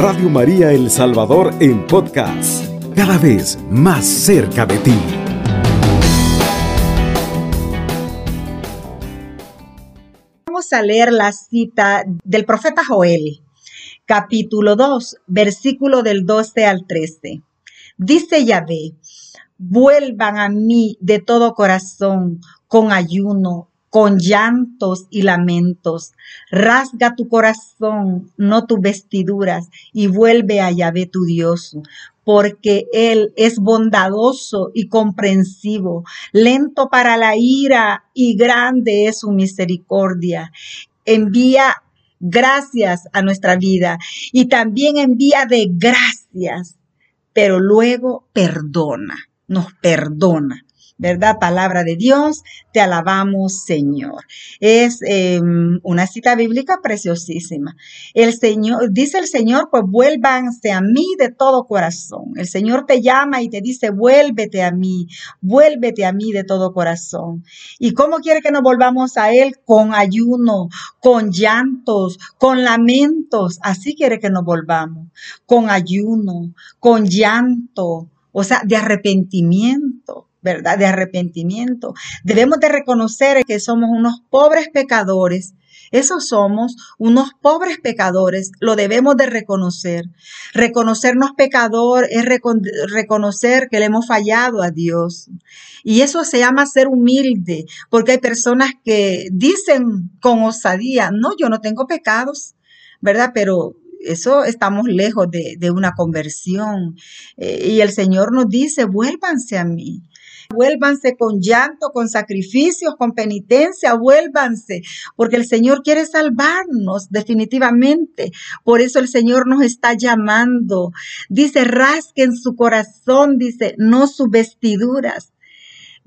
Radio María El Salvador en podcast, cada vez más cerca de ti. Vamos a leer la cita del profeta Joel, capítulo 2, versículo del 12 al 13. Dice Yahvé, vuelvan a mí de todo corazón, con ayuno, con llantos y lamentos. Rasga tu corazón, no tus vestiduras, y vuelve a Yahvé tu Dios, porque Él es bondadoso y comprensivo, lento para la ira y grande es su misericordia. Envía gracias a nuestra vida y también envía de gracias, pero luego perdona, nos perdona. ¿Verdad? Palabra de Dios, te alabamos, Señor. Es em, una cita bíblica preciosísima. El Señor, dice el Señor, pues vuélvanse a mí de todo corazón. El Señor te llama y te dice, vuélvete a mí, vuélvete a mí de todo corazón. ¿Y cómo quiere que nos volvamos a Él? Con ayuno, con llantos, con lamentos. Así quiere que nos volvamos. Con ayuno, con llanto, o sea, de arrepentimiento ¿verdad? De arrepentimiento. Debemos de reconocer que somos unos pobres pecadores. Esos somos unos pobres pecadores, lo debemos de reconocer. Reconocernos pecador es reconocer que le hemos fallado a Dios. Y eso se llama ser humilde, porque hay personas que dicen con osadía, no, yo no tengo pecados, ¿verdad? Pero eso estamos lejos de, una conversión. Eh, y el Señor nos dice, vuélvanse a mí. Vuélvanse con llanto, con sacrificios, con penitencia, vuélvanse, porque el Señor quiere salvarnos definitivamente. Por eso el Señor nos está llamando. Dice, rasquen su corazón, dice, no sus vestiduras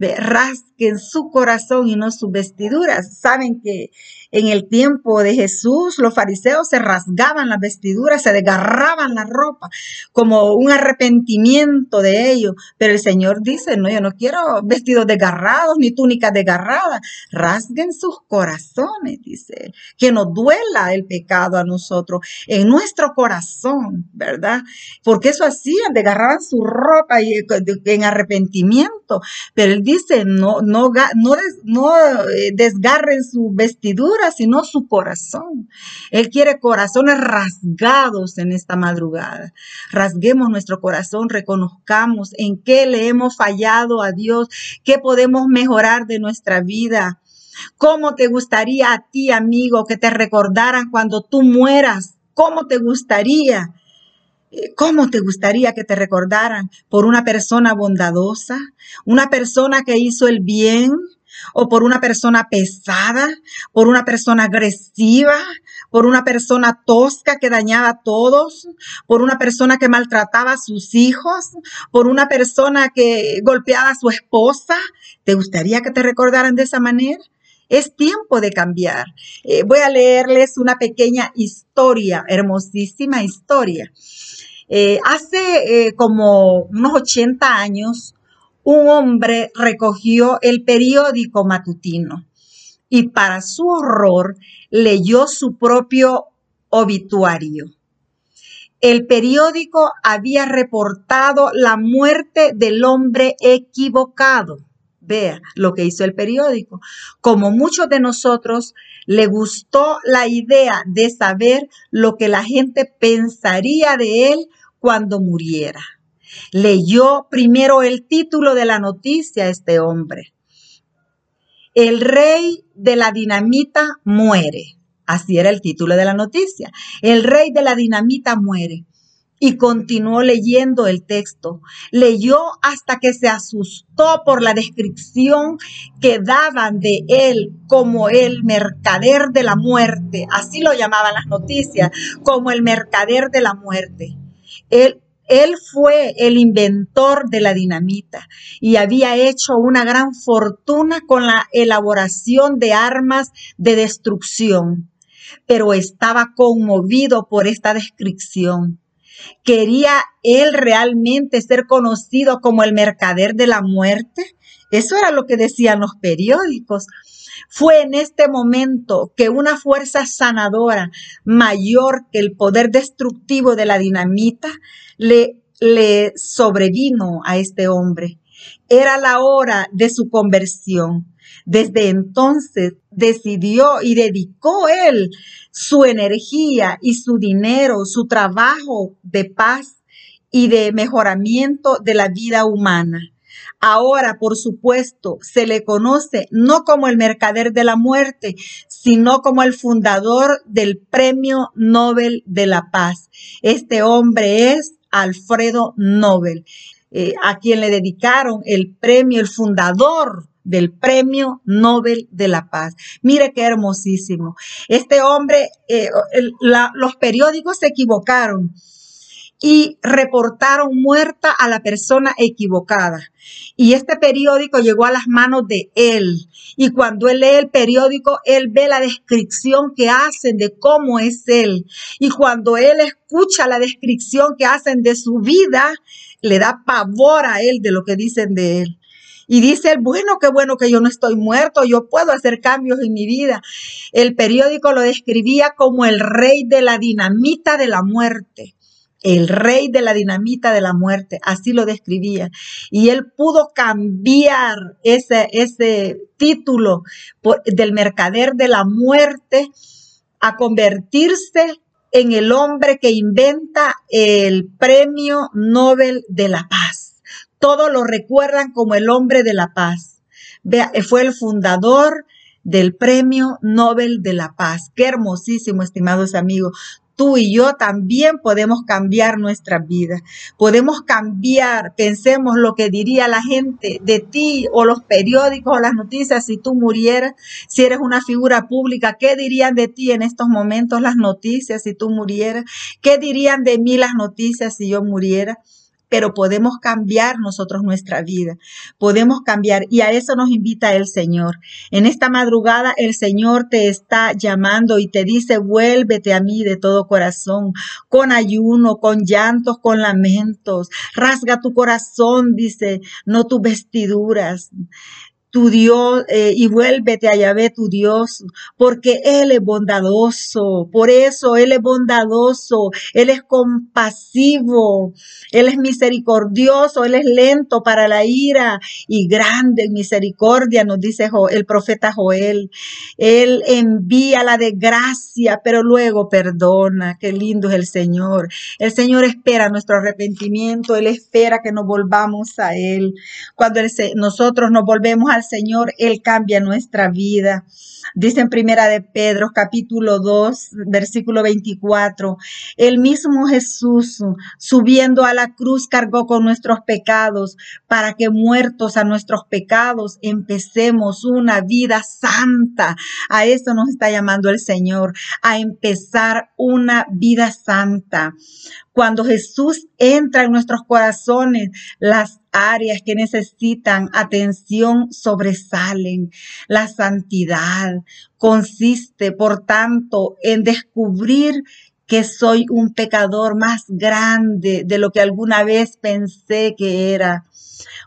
rasquen su corazón y no sus vestiduras. Saben que en el tiempo de Jesús los fariseos se rasgaban las vestiduras, se desgarraban la ropa como un arrepentimiento de ellos. Pero el Señor dice, no, yo no quiero vestidos desgarrados ni túnicas desgarradas. Rasguen sus corazones, dice, que nos duela el pecado a nosotros en nuestro corazón, ¿verdad? Porque eso hacían, desgarraban su ropa y, en arrepentimiento. Pero él dice, no, no, no, eh, desgarren su vestidura, sino su corazón. Él quiere corazones rasgados en esta madrugada. Rasguemos nuestro corazón, reconozcamos en qué le hemos fallado a Dios, qué podemos mejorar de nuestra vida. ¿Cómo te gustaría a ti, amigo, que te recordaran cuando tú mueras? ¿Cómo te gustaría? ¿Cómo te gustaría que te recordaran por una persona bondadosa, una persona que hizo el bien, o por una persona pesada, por una persona agresiva, por una persona tosca que dañaba a todos, por una persona que maltrataba a sus hijos, por una persona que golpeaba a su esposa? ¿Te gustaría que te recordaran de esa manera? Es tiempo de cambiar. Eh, voy a leerles una pequeña historia, hermosísima historia. Eh, hace eh, como unos 80 años, un hombre recogió el periódico matutino y para su horror leyó su propio obituario. El periódico había reportado la muerte del hombre equivocado. Vea lo que hizo el periódico. Como muchos de nosotros, le gustó la idea de saber lo que la gente pensaría de él cuando muriera. Leyó primero el título de la noticia este hombre. El rey de la dinamita muere. Así era el título de la noticia. El rey de la dinamita muere. Y continuó leyendo el texto. Leyó hasta que se asustó por la descripción que daban de él como el mercader de la muerte. Así lo llamaban las noticias, como el mercader de la muerte. Él, él fue el inventor de la dinamita y había hecho una gran fortuna con la elaboración de armas de destrucción, pero estaba conmovido por esta descripción. ¿Quería él realmente ser conocido como el mercader de la muerte? Eso era lo que decían los periódicos. Fue en este momento que una fuerza sanadora mayor que el poder destructivo de la dinamita le, sobrevino a este hombre. Era la hora de su conversión. Desde entonces decidió y dedicó él su energía y su dinero, su trabajo de paz y de mejoramiento de la vida humana. Ahora, por supuesto, se le conoce no como el mercader de la muerte, sino como el fundador del Premio Nobel de la Paz. Este hombre es Alfredo Nobel, eh, a quien le dedicaron el premio, el fundador del Premio Nobel de la Paz. Mire qué hermosísimo. Este hombre, eh, los periódicos se equivocaron y reportaron muerta a la persona equivocada. Y este periódico llegó a las manos de él. Y cuando él lee el periódico, él ve la descripción que hacen de cómo es él. Y cuando él escucha la descripción que hacen de su vida, le da pavor a él de lo que dicen de él. Y dice él, bueno, qué bueno que yo no estoy muerto, yo puedo hacer cambios en mi vida. El periódico lo describía como el rey de la dinamita de la muerte el rey de la dinamita de la muerte, así lo describía. Y él pudo cambiar ese, ese título del mercader de la muerte a convertirse en el hombre que inventa el premio Nobel de la Paz. Todos lo recuerdan como el hombre de la paz. Fue el fundador del Premio Nobel de la Paz. Qué hermosísimo, estimados amigos tú y yo también podemos cambiar nuestra vida. Podemos cambiar, pensemos lo que diría la gente de ti o los periódicos o las noticias si tú murieras, si eres una figura pública, ¿qué dirían de ti en estos momentos las noticias si tú murieras? ¿Qué dirían de mí las noticias si yo muriera? Pero podemos cambiar nosotros nuestra vida, podemos cambiar y a eso nos invita el Señor. En esta madrugada el Señor te está llamando y te dice, vuélvete a mí de todo corazón, con ayuno, con llantos, con lamentos, rasga tu corazón, dice, no tus vestiduras tu Dios eh, y vuélvete a Yahvé tu Dios, porque Él es bondadoso, por eso Él es bondadoso, Él es compasivo, Él es misericordioso, Él es lento para la ira y grande en misericordia, nos dice el profeta Joel. Él envía la desgracia, pero luego perdona, qué lindo es el Señor. El Señor espera nuestro arrepentimiento, Él espera que nos volvamos a Él. Cuando nosotros nos volvemos a Señor, Él cambia nuestra vida. Dice en Primera de Pedro, capítulo 2, versículo 24, el mismo Jesús, subiendo a la cruz, cargó con nuestros pecados, para que muertos a nuestros pecados empecemos una vida santa. A eso nos está llamando el Señor, a empezar una vida santa. Cuando Jesús entra en nuestros corazones, las áreas que necesitan atención sobresalen. La santidad consiste, por tanto, en descubrir que soy un pecador más grande de lo que alguna vez pensé que era.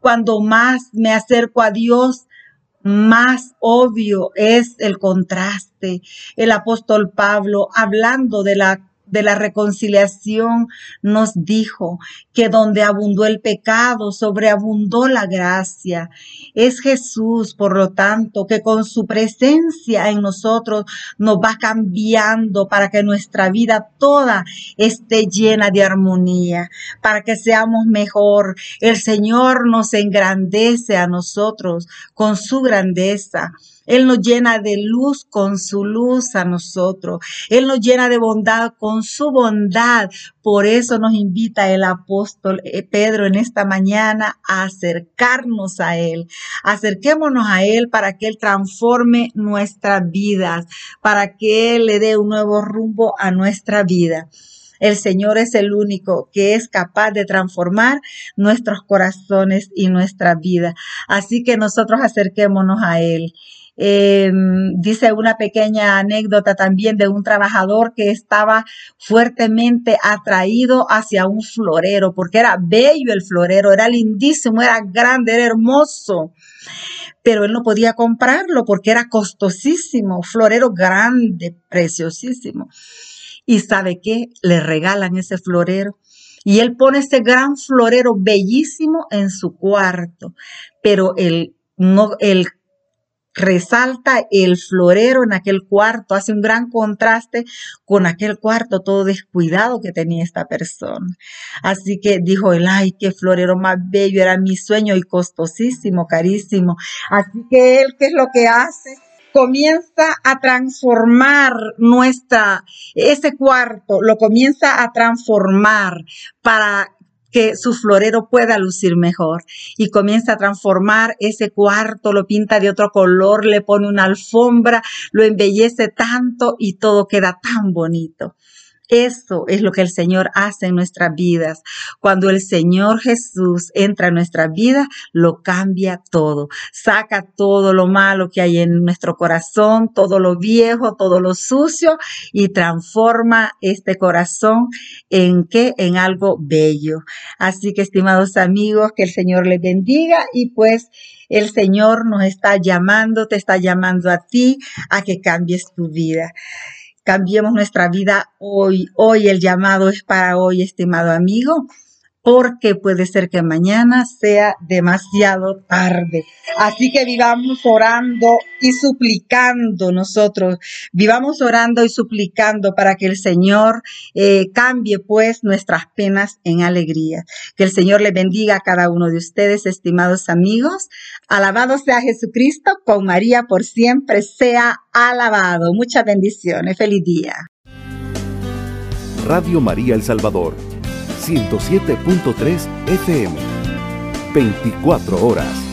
Cuando más me acerco a Dios, más obvio es el contraste. El apóstol Pablo, hablando de la de la reconciliación nos dijo que donde abundó el pecado, sobreabundó la gracia. Es Jesús, por lo tanto, que con su presencia en nosotros nos va cambiando para que nuestra vida toda esté llena de armonía, para que seamos mejor. El Señor nos engrandece a nosotros con su grandeza. Él nos llena de luz con su luz a nosotros. Él nos llena de bondad con su bondad. Por eso nos invita el apóstol eh, Pedro en esta mañana a acercarnos a Él. Acerquémonos a Él para que Él transforme nuestras vidas, para que Él le dé un nuevo rumbo a nuestra vida. El Señor es el único que es capaz de transformar nuestros corazones y nuestra vida. Así que nosotros acerquémonos a Él. Em, dice una pequeña anécdota también de un trabajador que estaba fuertemente atraído hacia un florero, porque era bello el florero, era lindísimo, era grande, era hermoso. pero él no podía comprarlo porque era costosísimo, florero grande, preciosísimo. Y sabe qué, le regalan ese florero. Y él pone ese gran florero bellísimo en su cuarto, pero el, no, el resalta el florero en aquel cuarto, hace un gran contraste con aquel cuarto todo descuidado que tenía esta persona. Así que dijo él, ay, qué florero más bello, era mi sueño y costosísimo, carísimo. Así que él, ¿qué es lo que hace? comienza a transformar nuestra, ese cuarto, lo comienza a transformar para que su florero pueda lucir mejor y comienza a transformar ese cuarto, lo pinta de otro color, le pone una alfombra, lo embellece tanto y todo queda tan bonito. Eso es lo que el Señor hace en nuestras vidas. Cuando el Señor Jesús entra en nuestra vida, lo cambia todo. Saca todo lo malo que hay en nuestro corazón, todo lo viejo, todo lo sucio y transforma este corazón en qué? En algo bello. Así que, estimados amigos, que el Señor les bendiga y pues el Señor nos está llamando, te está llamando a ti a que cambies tu vida. Cambiemos nuestra vida hoy. Hoy el llamado es para hoy, estimado amigo porque puede ser que mañana sea demasiado tarde. Así que vivamos orando y suplicando nosotros, vivamos orando y suplicando para que el Señor eh, cambie pues nuestras penas en alegría. Que el Señor le bendiga a cada uno de ustedes, estimados amigos. Alabado sea Jesucristo, con María por siempre sea alabado. Muchas bendiciones. Feliz día. Radio María El Salvador 107.3 FM. 24 horas.